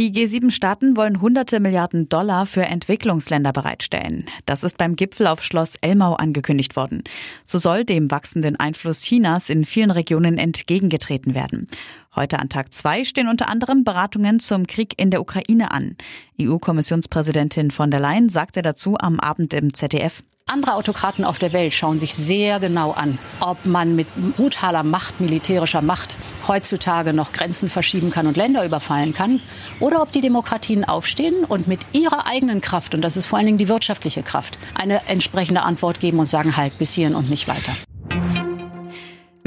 Die G7-Staaten wollen hunderte Milliarden Dollar für Entwicklungsländer bereitstellen. Das ist beim Gipfel auf Schloss Elmau angekündigt worden. So soll dem wachsenden Einfluss Chinas in vielen Regionen entgegengetreten werden. Heute an Tag zwei stehen unter anderem Beratungen zum Krieg in der Ukraine an. EU-Kommissionspräsidentin von der Leyen sagte dazu am Abend im ZDF. Andere Autokraten auf der Welt schauen sich sehr genau an, ob man mit brutaler Macht, militärischer Macht heutzutage noch Grenzen verschieben kann und Länder überfallen kann, oder ob die Demokratien aufstehen und mit ihrer eigenen Kraft, und das ist vor allen Dingen die wirtschaftliche Kraft, eine entsprechende Antwort geben und sagen, halt bis hierhin und nicht weiter.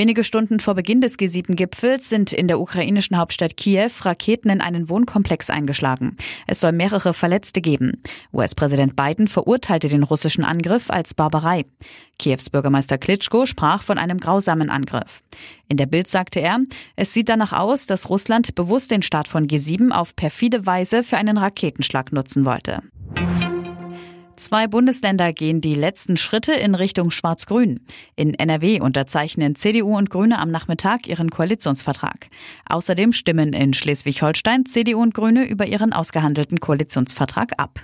Wenige Stunden vor Beginn des G7-Gipfels sind in der ukrainischen Hauptstadt Kiew Raketen in einen Wohnkomplex eingeschlagen. Es soll mehrere Verletzte geben. US-Präsident Biden verurteilte den russischen Angriff als Barbarei. Kiews Bürgermeister Klitschko sprach von einem grausamen Angriff. In der Bild sagte er, es sieht danach aus, dass Russland bewusst den Start von G7 auf perfide Weise für einen Raketenschlag nutzen wollte. Zwei Bundesländer gehen die letzten Schritte in Richtung Schwarz-Grün. In NRW unterzeichnen CDU und Grüne am Nachmittag ihren Koalitionsvertrag. Außerdem stimmen in Schleswig-Holstein CDU und Grüne über ihren ausgehandelten Koalitionsvertrag ab.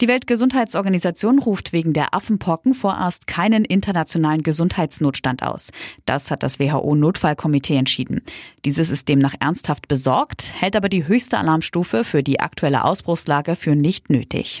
Die Weltgesundheitsorganisation ruft wegen der Affenpocken vorerst keinen internationalen Gesundheitsnotstand aus. Das hat das WHO-Notfallkomitee entschieden. Dieses ist demnach ernsthaft besorgt, hält aber die höchste Alarmstufe für die aktuelle Ausbruchslage für nicht nötig.